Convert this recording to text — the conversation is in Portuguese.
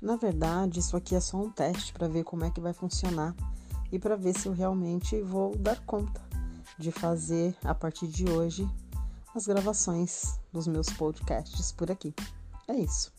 Na verdade, isso aqui é só um teste para ver como é que vai funcionar e para ver se eu realmente vou dar conta de fazer a partir de hoje as gravações dos meus podcasts por aqui. É isso.